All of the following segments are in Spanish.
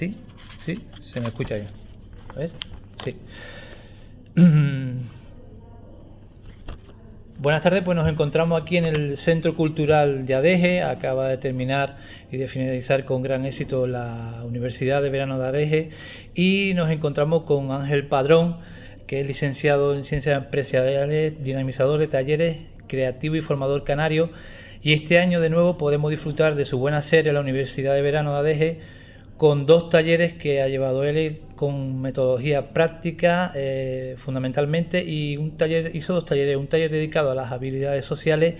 sí, sí, se me escucha bien. A ver, sí. Buenas tardes, pues nos encontramos aquí en el Centro Cultural de Adeje. Acaba de terminar y de finalizar con gran éxito la Universidad de Verano de Adeje y nos encontramos con Ángel Padrón, que es licenciado en Ciencias Empresariales, dinamizador de talleres, creativo y formador canario. Y este año de nuevo podemos disfrutar de su buena serie la Universidad de Verano de Adeje con dos talleres que ha llevado él con metodología práctica eh, fundamentalmente y un taller hizo dos talleres un taller dedicado a las habilidades sociales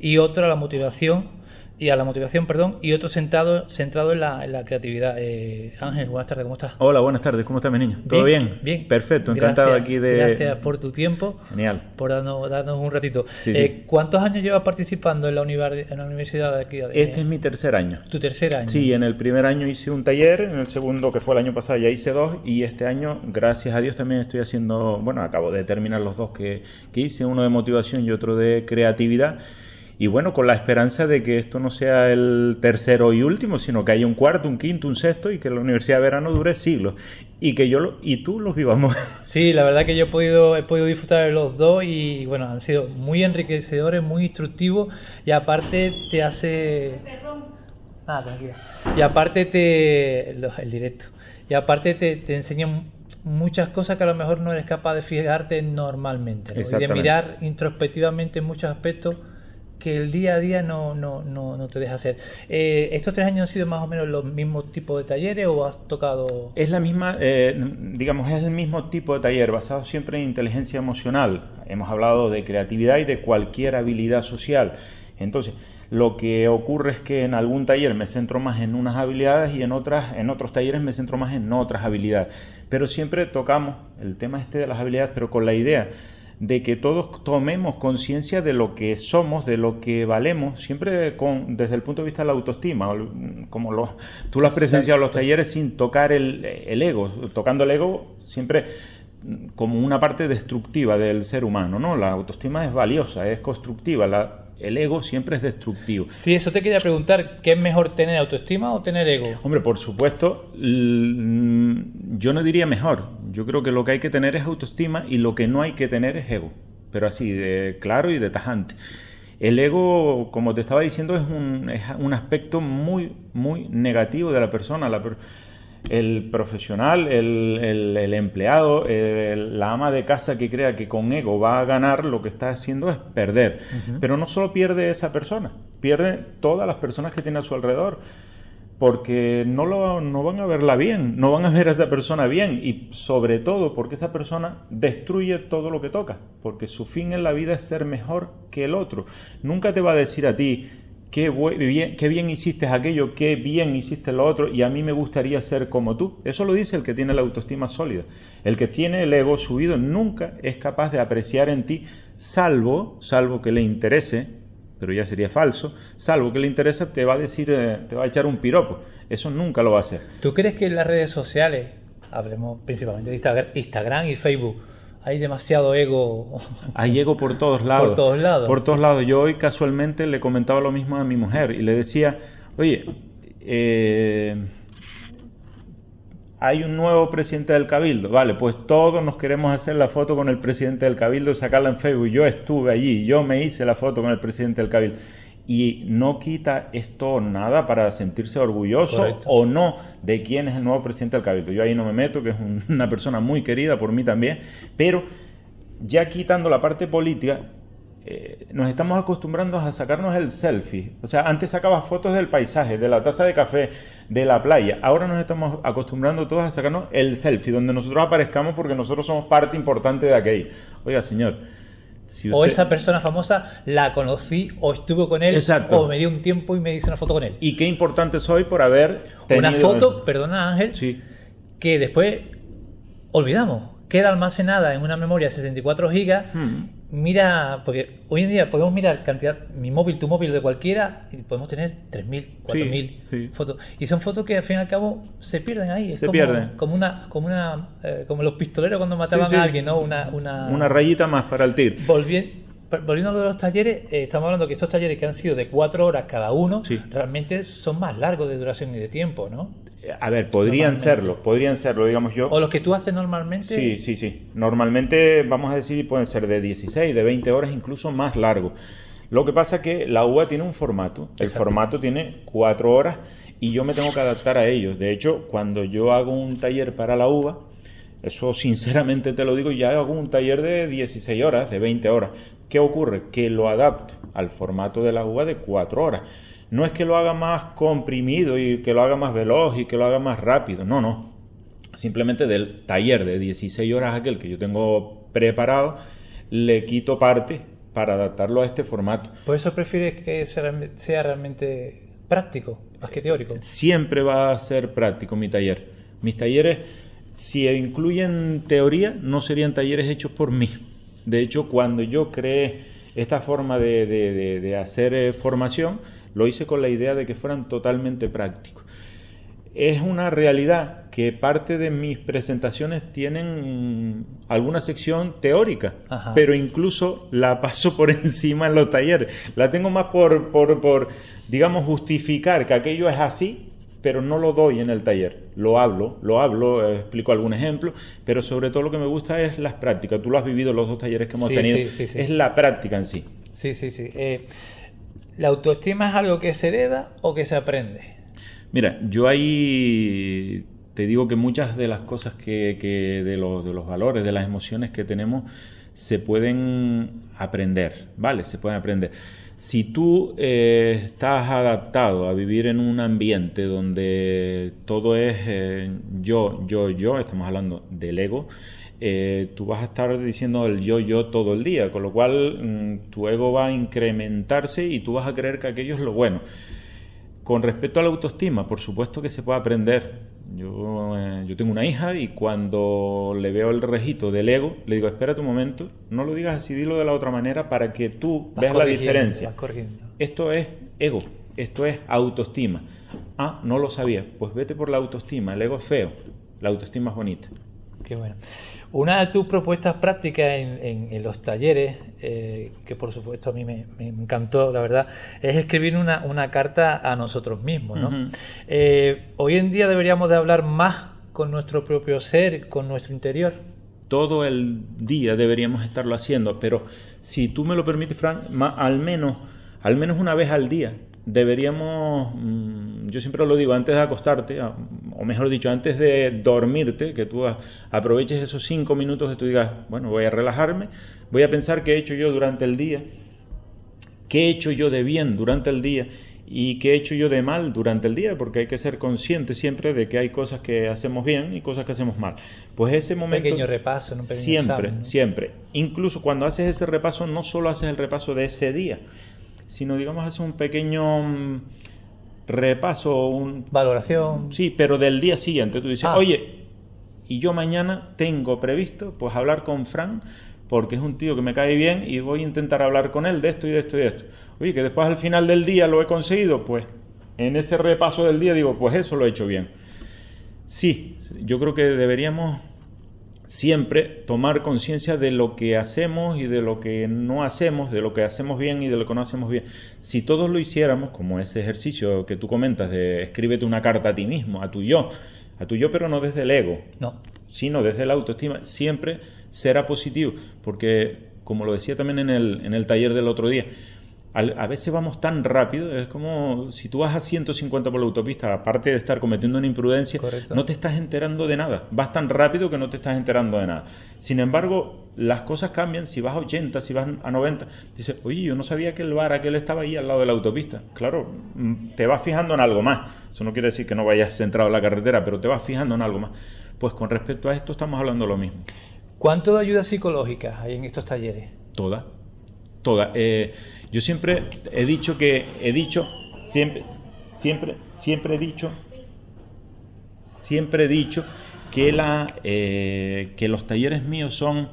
y otro a la motivación y a la motivación, perdón, y otro centrado, centrado en la, en la creatividad. Eh, Ángel, buenas tardes, ¿cómo estás? Hola, buenas tardes, ¿cómo estás, mi niño? ¿Todo bien? Bien. Perfecto, encantado aquí de... Gracias por tu tiempo. Genial. Por darnos, darnos un ratito. Eh, ¿Cuántos años llevas participando en la, en la universidad de aquí? Este es mi tercer año. ¿Tu tercer año? Sí, en el primer año hice un taller, en el segundo, que fue el año pasado, ya hice dos, y este año, gracias a Dios, también estoy haciendo, bueno, acabo de terminar los dos que, que hice, uno de motivación y otro de creatividad y bueno, con la esperanza de que esto no sea el tercero y último, sino que haya un cuarto, un quinto, un sexto y que la Universidad de Verano dure siglos y que yo lo, y tú los vivamos. Sí, la verdad que yo he podido, he podido disfrutar de los dos y bueno, han sido muy enriquecedores, muy instructivos y aparte te hace... Ah, tranquila. Y aparte te... el directo. Y aparte te, te enseñan muchas cosas que a lo mejor no eres capaz de fijarte normalmente. Y de mirar introspectivamente en muchos aspectos que el día a día no, no, no, no te deja hacer. Eh, ¿Estos tres años han sido más o menos los mismos tipos de talleres o has tocado...? Es la misma, eh, digamos, es el mismo tipo de taller, basado siempre en inteligencia emocional. Hemos hablado de creatividad y de cualquier habilidad social. Entonces, lo que ocurre es que en algún taller me centro más en unas habilidades y en otras, en otros talleres me centro más en otras habilidades. Pero siempre tocamos el tema este de las habilidades, pero con la idea de que todos tomemos conciencia de lo que somos, de lo que valemos, siempre con, desde el punto de vista de la autoestima, como lo, tú lo has presenciado en los talleres sin tocar el, el ego, tocando el ego siempre como una parte destructiva del ser humano, ¿no? La autoestima es valiosa, es constructiva, la, el ego siempre es destructivo. Sí, eso te quería preguntar, ¿qué es mejor tener autoestima o tener ego? Hombre, por supuesto, yo no diría mejor. Yo creo que lo que hay que tener es autoestima y lo que no hay que tener es ego. Pero así, de claro y de tajante. El ego, como te estaba diciendo, es un, es un aspecto muy, muy negativo de la persona. La el profesional, el, el, empleado, la ama de casa que crea que con ego va a ganar, lo que está haciendo es perder. Pero no solo pierde esa persona, pierde todas las personas que tiene a su alrededor. Porque no, lo, no van a verla bien, no van a ver a esa persona bien y sobre todo porque esa persona destruye todo lo que toca, porque su fin en la vida es ser mejor que el otro. Nunca te va a decir a ti, qué bien, hiciste aquello, qué bien hiciste lo otro, y a mí me gustaría ser como tú. Eso lo dice el que tiene la autoestima sólida. El que tiene el ego subido nunca es capaz de apreciar en ti, salvo, salvo que le interese, pero ya sería falso, salvo que le interese, te va a decir, eh, te va a echar un piropo. Eso nunca lo va a hacer. ¿Tú crees que en las redes sociales, hablemos principalmente de Instagram y Facebook, hay demasiado ego. Hay ego por todos lados. Por todos lados. Por todos lados. Yo hoy casualmente le comentaba lo mismo a mi mujer y le decía, oye, eh, hay un nuevo presidente del Cabildo. Vale, pues todos nos queremos hacer la foto con el presidente del Cabildo y sacarla en Facebook. Yo estuve allí, yo me hice la foto con el presidente del Cabildo y no quita esto nada para sentirse orgulloso o no de quién es el nuevo presidente del Cabildo. Yo ahí no me meto, que es una persona muy querida por mí también, pero ya quitando la parte política, eh, nos estamos acostumbrando a sacarnos el selfie. O sea, antes sacabas fotos del paisaje, de la taza de café, de la playa. Ahora nos estamos acostumbrando todos a sacarnos el selfie, donde nosotros aparezcamos porque nosotros somos parte importante de aquello. Oiga, señor o esa persona famosa la conocí o estuve con él o me dio un tiempo y me hice una foto con él. Y qué importante soy por haber tenido... Una foto, perdona Ángel, sí. que después olvidamos. Queda almacenada en una memoria de 64 gigas hmm mira, porque hoy en día podemos mirar cantidad, mi móvil, tu móvil de cualquiera, y podemos tener 3.000, 4.000 fotos. Y son fotos que al fin y al cabo se pierden ahí. Se pierden. Como una, como una, eh, como los pistoleros cuando mataban a alguien, ¿no? Una, una, una rayita más para el tir. volviendo a lo de los talleres, eh, estamos hablando que estos talleres que han sido de 4 horas cada uno, realmente son más largos de duración y de tiempo, ¿no? A ver, podrían serlo, podrían serlo, digamos yo. ¿O los que tú haces normalmente? Sí, sí, sí. Normalmente, vamos a decir, pueden ser de 16, de 20 horas, incluso más largo. Lo que pasa es que la uva tiene un formato. El formato tiene 4 horas y yo me tengo que adaptar a ellos. De hecho, cuando yo hago un taller para la uva, eso sinceramente te lo digo, ya hago un taller de 16 horas, de 20 horas. ¿Qué ocurre? Que lo adapto al formato de la uva de 4 horas no es que lo haga más comprimido y que lo haga más veloz y que lo haga más rápido, no, no. Simplemente del taller de 16 horas aquel que yo tengo preparado, le quito parte para adaptarlo a este formato. ¿Por eso prefieres que sea realmente práctico, más que teórico? Siempre va a ser práctico mi taller. Mis talleres, si incluyen teoría, no serían talleres hechos por mí. De hecho, cuando yo creé esta forma de, hacer eh, formación, lo hice con la idea de que fueran totalmente prácticos. Es una realidad que parte de mis presentaciones tienen alguna sección teórica, pero incluso la paso por encima en los talleres. La tengo más por, por, por, digamos, justificar que aquello es así, pero no lo doy en el taller. Lo hablo, lo hablo, eh, explico algún ejemplo, pero sobre todo lo que me gusta es las prácticas. Tú lo has vivido los dos talleres que hemos tenido. es la práctica en sí. Sí, sí, sí. Eh, ¿La autoestima es algo que se hereda o que se aprende? Mira, yo ahí te digo que muchas de las cosas que, de, los, de los valores, de las emociones que tenemos, se pueden aprender, ¿vale? Se pueden aprender. Si tú eh, estás adaptado a vivir en un ambiente donde todo es eh, yo, yo, yo, estamos hablando del ego, eh, tú vas a estar diciendo el yo, yo todo el día, con lo cual mm, tu ego va a incrementarse y tú vas a creer que aquello es lo bueno. Con respecto a la autoestima, por supuesto que se puede aprender. Yo, eh, yo tengo una hija y cuando le veo el rejito del ego, le digo, espera un momento, no lo digas así, dilo de la otra manera para que tú veas la diferencia. Esto es ego, esto es autoestima. Ah, no lo sabía. Pues vete por la autoestima. El ego es feo, la autoestima es bonita. Qué bueno. Una de tus propuestas prácticas en, los talleres, eh, que por supuesto a mí me, encantó, la verdad, es escribir una, carta a nosotros mismos. ¿no? Eh, hoy en día deberíamos de hablar más con nuestro propio ser, con nuestro interior. Todo el día deberíamos estarlo haciendo, pero si tú me lo permites, Frank, al menos, al menos una vez al día deberíamos, mm, yo siempre lo digo, antes de acostarte, o mejor dicho, antes de dormirte, que tú aproveches esos cinco minutos que tú digas, bueno, voy a relajarme, voy a pensar qué he hecho yo durante el día, qué he hecho yo de bien durante el día y qué he hecho yo de mal durante el día, porque hay que ser consciente siempre de que hay cosas que hacemos bien y cosas que hacemos mal. Pues ese momento... Pequeño repaso, un pequeño Siempre, siempre. Incluso cuando haces ese repaso, no solo haces el repaso de ese día, sino digamos hacer un pequeño mm, repaso, un, valoración. Sí, pero del día siguiente. Tú dices, ah. oye, y yo mañana tengo previsto pues hablar con Fran porque es un tío que me cae bien y voy a intentar hablar con él de esto y de esto y de esto. Oye, que después al final del día lo he conseguido, pues en ese repaso del día digo, pues eso lo he hecho bien. Sí, yo creo que deberíamos siempre tomar conciencia de lo que hacemos y de lo que no hacemos, de lo que hacemos bien y de lo que no hacemos bien. Si todos lo hiciéramos, como ese ejercicio que tú comentas de escríbete una carta a ti mismo, a tu yo, a tu yo pero no desde el ego, no. sino desde la autoestima, siempre será positivo, porque como lo decía también en el, en el taller del otro día, a veces vamos tan rápido, es como si tú vas a 150 por la autopista, aparte de estar cometiendo una imprudencia, no te estás enterando de nada. Vas tan rápido que no te estás enterando de nada. Sin embargo, las cosas cambian. Si vas a 80, si vas a 90, dices, oye, yo no sabía que el bar aquel estaba ahí al lado de la autopista. Claro, mm, te vas fijando en algo más. Eso no quiere decir que no vayas centrado en la carretera, pero te vas fijando en algo más. Pues con respecto a esto estamos hablando lo mismo. ¿Cuánto de ayuda psicológica hay en estos talleres? Toda. Toda. Eh, yo siempre he dicho que, he dicho, siempre, siempre, siempre he dicho, siempre he dicho que, la, eh, que los talleres míos son,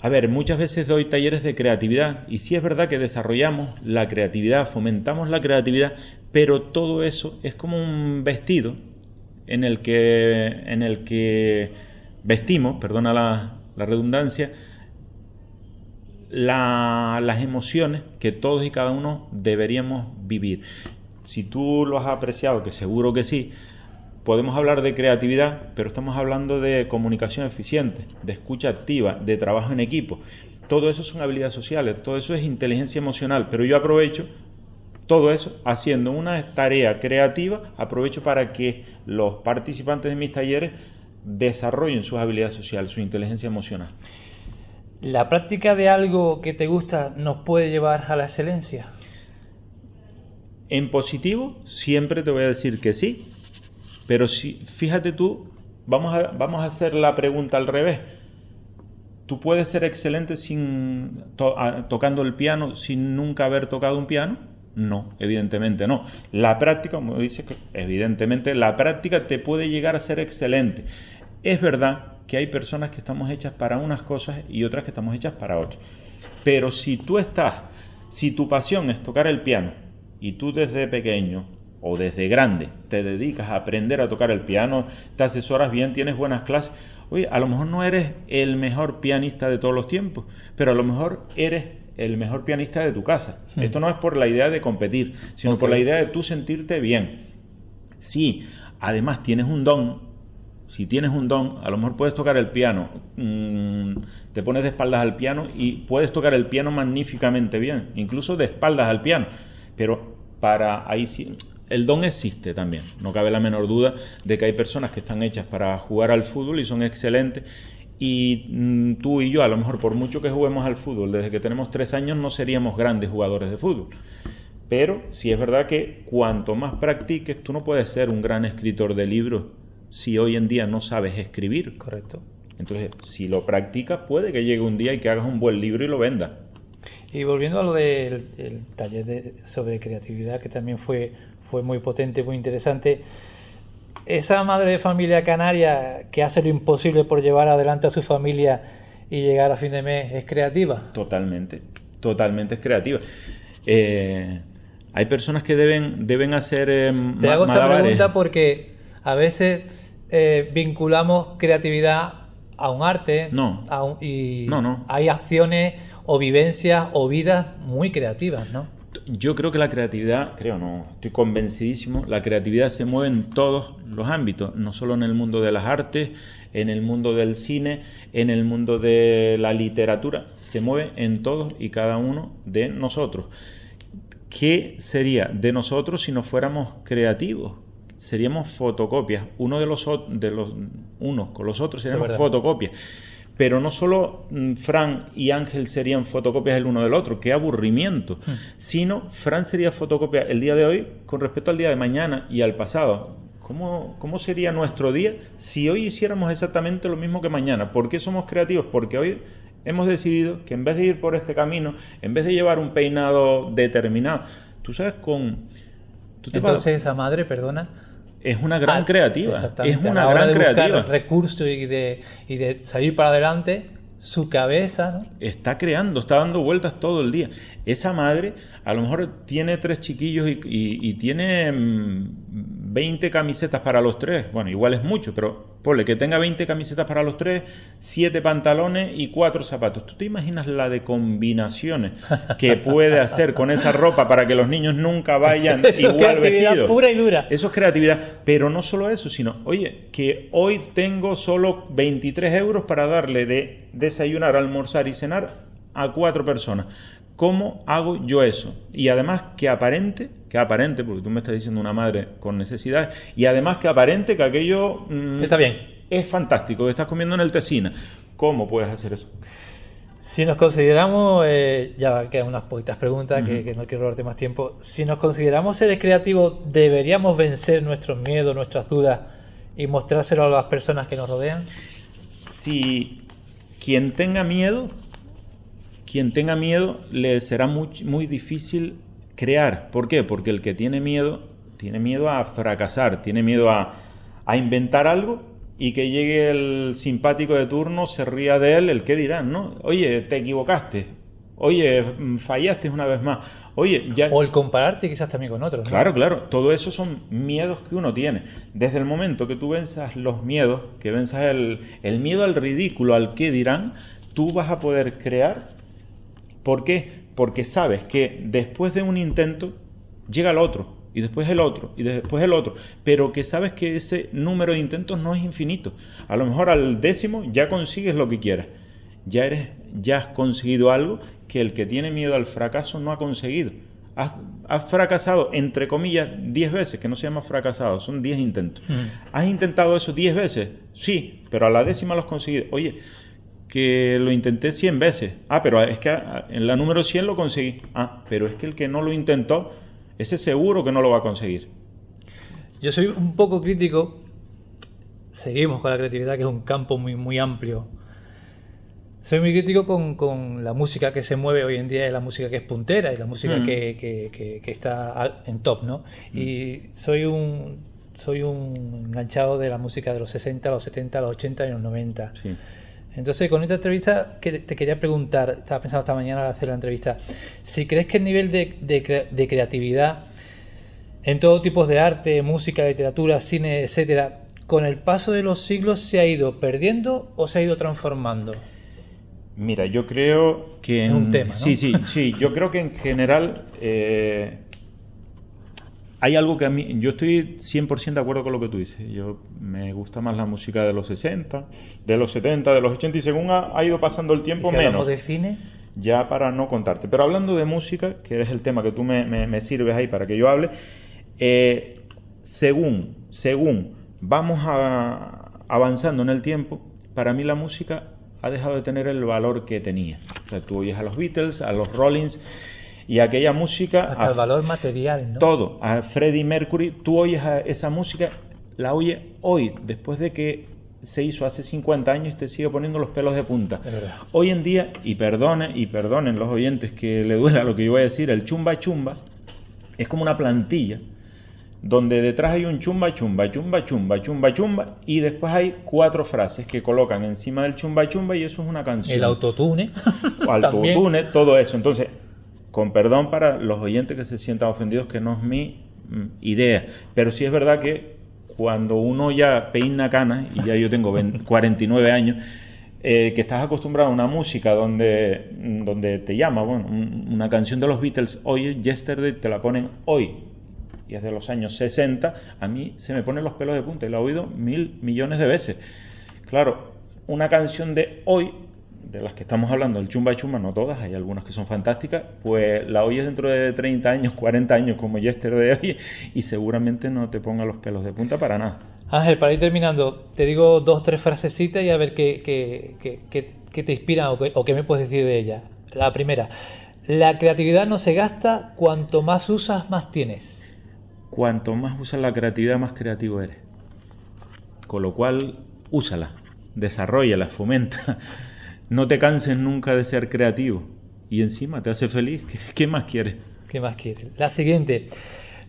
a ver, muchas veces doy talleres de creatividad y sí es verdad que desarrollamos la creatividad, fomentamos la creatividad, pero todo eso es como un vestido en el que, en el que vestimos, perdona la, redundancia, las emociones que todos y cada uno deberíamos vivir. si tú lo has apreciado, que seguro que sí, podemos hablar de creatividad, pero estamos hablando de comunicación eficiente, de escucha activa, de trabajo en equipo. Todo eso son habilidades sociales, todo eso es inteligencia emocional, pero yo aprovecho todo eso haciendo una tarea creativa, aprovecho para que los participantes de mis talleres desarrollen sus habilidades sociales, su inteligencia emocional. ¿La práctica de algo que te gusta nos puede llevar a la excelencia? En positivo, siempre te voy a decir que sí, pero si, fíjate tú, vamos a, vamos a hacer la pregunta al revés. ¿Tú puedes ser excelente sin tocando el piano sin nunca haber tocado un piano? No, evidentemente no. La práctica, como dice evidentemente la práctica te puede llegar a ser excelente. Es verdad que hay personas que estamos hechas para unas cosas y otras que estamos hechas para otras. Pero si tú estás, si tu pasión es tocar el piano y tú desde pequeño o desde grande te dedicas a aprender a tocar el piano, te asesoras bien, tienes buenas clases, oye, a lo mejor no eres el mejor pianista de todos los tiempos, pero a lo mejor eres el mejor pianista de tu casa. Hmm. Esto no es por la idea de competir, sino por la idea de tú sentirte bien. Si además tienes un don, si tienes un don, a lo mejor puedes tocar el piano, mm, te pones de espaldas al piano y puedes tocar el piano magníficamente bien, incluso de espaldas al piano, pero para ahí sí, el don existe también, no cabe la menor duda de que hay personas que están hechas para jugar al fútbol y son excelentes y mm, tú y yo, a lo mejor por mucho que juguemos al fútbol, desde que tenemos tres años no seríamos grandes jugadores de fútbol. Pero sí es verdad que cuanto más practiques, tú no puedes ser un gran escritor de libros si hoy en día no sabes escribir. Correcto. Entonces, si lo practicas, puede que llegue un día y que hagas un buen libro y lo vendas. Y volviendo a lo del taller sobre creatividad, que también fue, fue muy potente, muy interesante, esa madre de familia canaria que hace lo imposible por llevar adelante a su familia y llegar a fin de mes es creativa. Totalmente, totalmente es creativa. Eh, hay personas que deben, deben hacer eh, Te hago esta pregunta porque a veces eh, vinculamos creatividad a un arte no. y no, no. hay acciones o vivencias o vidas muy creativas, ¿no? Yo creo que la creatividad, creo no, estoy convencidísimo, la creatividad se mueve en todos los ámbitos, no solo en el mundo de las artes, en el mundo del cine, en el mundo de la literatura, se mueve en todos y cada uno de nosotros. ¿Qué sería de nosotros si no fuéramos creativos? Seríamos fotocopias, uno de los, de los unos con los otros seríamos fotocopias pero no solo mm, Fran y Ángel serían fotocopias el uno del otro, qué aburrimiento, hmm. sino Fran sería fotocopia el día de hoy con respecto al día de mañana y al pasado. ¿Cómo, ¿Cómo sería nuestro día si hoy hiciéramos exactamente lo mismo que mañana? ¿Por qué somos creativos? Porque hoy hemos decidido que en vez de ir por este camino, en vez de llevar un peinado determinado, tú sabes con... ¿tú te Entonces esa madre, perdona, es una gran creativa. Es una gran de creativa. recursos y de, y de salir para adelante, su cabeza. Está creando, está dando vueltas todo el día. Esa madre a lo mejor tiene tres chiquillos y, y, tiene 20 mm, camisetas para los tres. Bueno, igual es mucho, pero ponle que tenga 20 camisetas para los tres, 7 pantalones y 4 zapatos. ¿Tú te imaginas la de combinaciones que puede hacer con esa ropa para que los niños nunca vayan igual vestidos? pura y dura. Eso es creatividad. Pero no solo eso, sino, oye, que hoy tengo solo 23 euros para darle de desayunar, almorzar y cenar a cuatro personas. ¿Cómo hago yo eso? Y además que aparente, que aparente, porque tú me estás diciendo una madre con necesidad, y además que aparente que aquello mm, está bien. Es fantástico, que estás comiendo en el Tesina. ¿Cómo puedes hacer eso? Si nos consideramos, eh, ya quedan unas poquitas preguntas que, que, no quiero robarte más tiempo. Si nos consideramos seres creativos, ¿deberíamos vencer nuestros miedos, nuestras dudas y mostrárselo a las personas que nos rodean? Si quien tenga miedo quien tenga miedo le será muy, muy difícil crear. ¿Por qué? Porque el que tiene miedo, tiene miedo a fracasar, tiene miedo a, a inventar algo y que llegue el simpático de turno, se ría de él, el que dirán, ¿no? Oye, te equivocaste. Oye, mm, fallaste una vez más. Oye, ya... O el compararte quizás también con otros. Claro, claro. Todo eso son miedos que uno tiene. Desde el momento que tú venzas los miedos, que venzas el, el miedo al ridículo, al que dirán, tú vas a poder crear ¿Por qué? Porque sabes que después de un intento llega el otro y después el otro, y después el otro, pero que sabes que ese número de intentos no es infinito. A lo mejor al décimo ya consigues lo que quieras. Ya eres, ya has conseguido algo que el que tiene miedo al fracaso no ha conseguido. Has, fracasado, entre comillas, 10 veces, que no se llama fracasado, son 10 intentos. Mm. ¿Has intentado eso 10 veces? Sí, pero a la décima lo has conseguido. Oye, que lo intenté 100 veces. Ah, pero es que en la número 100 lo conseguí. Ah, pero es que el que no lo intentó, ese seguro que no lo va a conseguir. Yo soy un poco crítico. Seguimos con la creatividad, que es un campo muy, muy amplio soy muy crítico con, con, la música que se mueve hoy en día y la música que es puntera y la música mm. que, que, que, está en top, ¿no? Mm. Y soy un soy un enganchado de la música de los 60, los 70, los 80 y los 90. Sí. Entonces, con esta entrevista que te quería preguntar, estaba pensando esta mañana al hacer la entrevista, si crees que el nivel de, de, de creatividad en todo tipo de arte, música, literatura, cine, etcétera, con el paso de los siglos se ha ido perdiendo o se ha ido transformando? Mira, yo creo que... En, un tema, Sí, sí, sí. Yo creo que en general eh, hay algo que a mí... Yo estoy 100% de acuerdo con lo que tú dices. Yo me gusta más la música de los 60, de los 70, de los 80 y según ha, ido pasando el tiempo ¿Y si menos. de cine? Ya para no contarte. Pero hablando de música, que es el tema que tú me, me, sirves ahí para que yo hable, eh, según, según vamos a, avanzando en el tiempo, para mí la música ha dejado de tener el valor que tenía. O sea, tú oyes a los Beatles, a los Rollins y aquella música... Hasta el valor material, ¿no? Todo. A Freddie Mercury, tú oyes a esa música, la oyes hoy, después de que se hizo hace 50 años y te sigue poniendo los pelos de punta. Hoy en día, y perdone, y perdonen los oyentes que le duela lo que yo voy a decir, el chumba chumba es como una plantilla donde detrás hay un chumba chumba, chumba chumba, chumba chumba, y después hay cuatro frases que colocan encima del chumba chumba y eso es una canción. El autotune. autotune, todo eso. Entonces, con perdón para los oyentes que se sientan ofendidos, que no es mi mm, idea, pero sí es verdad que cuando uno ya peina canas, y ya yo tengo 49 años, eh, que estás acostumbrado a una música donde, mm, donde te llama, bueno, una canción de los Beatles, hoy, Yesterday, te la ponen hoy, y es de los años 60, a mí se me ponen los pelos de punta y la he oído mil millones de veces. Claro, una canción de hoy, de las que estamos hablando, el chumba chumba, no todas, hay algunas que son fantásticas, pues la oyes dentro de 30 años, 40 años como Yester de hoy y seguramente no te ponga los pelos de punta para nada. Ángel, para ir terminando, te digo dos, tres frasecitas y a ver qué, qué, te inspira o qué, o qué me puedes decir de ella. La primera, la creatividad no se gasta, cuanto más usas, más tienes cuanto más usas la creatividad, más creativo eres. Con lo cual, úsala, desarrollala, fomenta. No te canses nunca de ser creativo. Y encima te hace feliz. ¿Qué, más quieres? ¿Qué más quieres? La siguiente.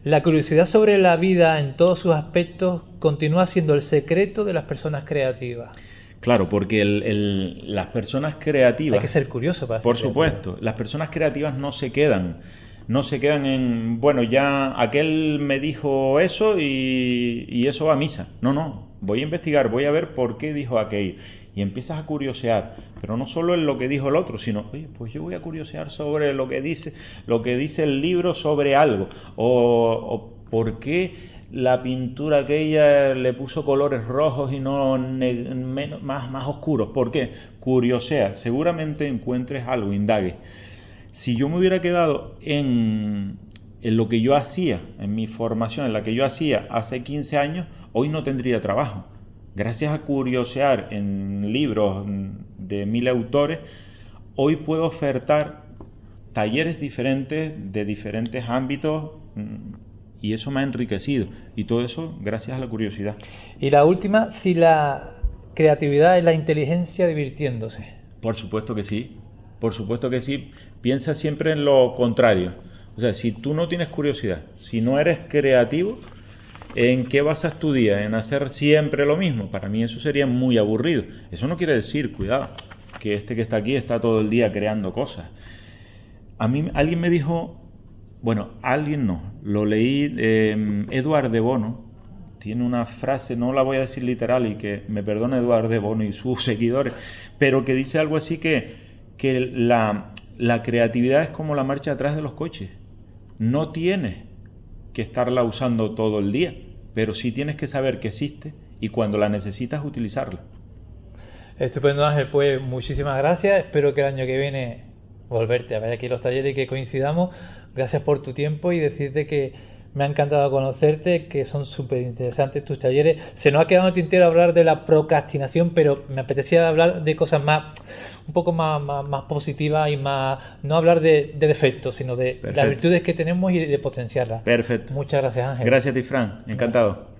La curiosidad sobre la vida en todos sus aspectos continúa siendo el secreto de las personas creativas. Claro, porque las personas creativas... Hay que ser curioso para Por supuesto, las personas creativas no se quedan no se quedan en, bueno, ya aquel me dijo eso y, eso va a misa. No, no, voy a investigar, voy a ver por qué dijo aquello. Y empiezas a curiosear, pero no solo en lo que dijo el otro, sino, oye, pues yo voy a curiosear sobre lo que dice, lo que dice el libro sobre algo, o, por qué la pintura aquella le puso colores rojos y no menos, más, más oscuros. ¿Por qué? Curiosea, seguramente encuentres algo, indague si yo me hubiera quedado en, en lo que yo hacía, en mi formación, en la que yo hacía hace 15 años, hoy no tendría trabajo. Gracias a curiosear en libros de mil autores, hoy puedo ofertar talleres diferentes de diferentes ámbitos y eso me ha enriquecido. Y todo eso gracias a la curiosidad. Y la última, si la creatividad es la inteligencia divirtiéndose. Por supuesto que sí, por supuesto que sí, piensa siempre en lo contrario. O sea, si tú no tienes curiosidad, si no eres creativo, ¿en qué basas tu día? ¿En hacer siempre lo mismo? Para mí eso sería muy aburrido. Eso no quiere decir, cuidado, que este que está aquí está todo el día creando cosas. A mí alguien me dijo, bueno, alguien no, lo leí, eh, Eduard de Bono, tiene una frase, no la voy a decir literal y que me perdone Eduard de Bono y sus seguidores, pero que dice algo así que, que la, la creatividad es como la marcha atrás de los coches. No tienes que estarla usando todo el día, pero sí tienes que saber que existe y cuando la necesitas utilizarla. Estupendo Ángel, pues muchísimas gracias, espero que el año que viene volverte a ver aquí los talleres y que coincidamos. Gracias por tu tiempo y decirte que me ha encantado conocerte, que son súper interesantes tus talleres. Se nos ha quedado en el tintero hablar de la procrastinación, pero me apetecía hablar de cosas más, un poco más, más, positivas y más, no hablar de, defectos, sino de las virtudes que tenemos y de potenciarlas. Perfecto. Muchas gracias, Ángel. Gracias a ti, Fran. Encantado.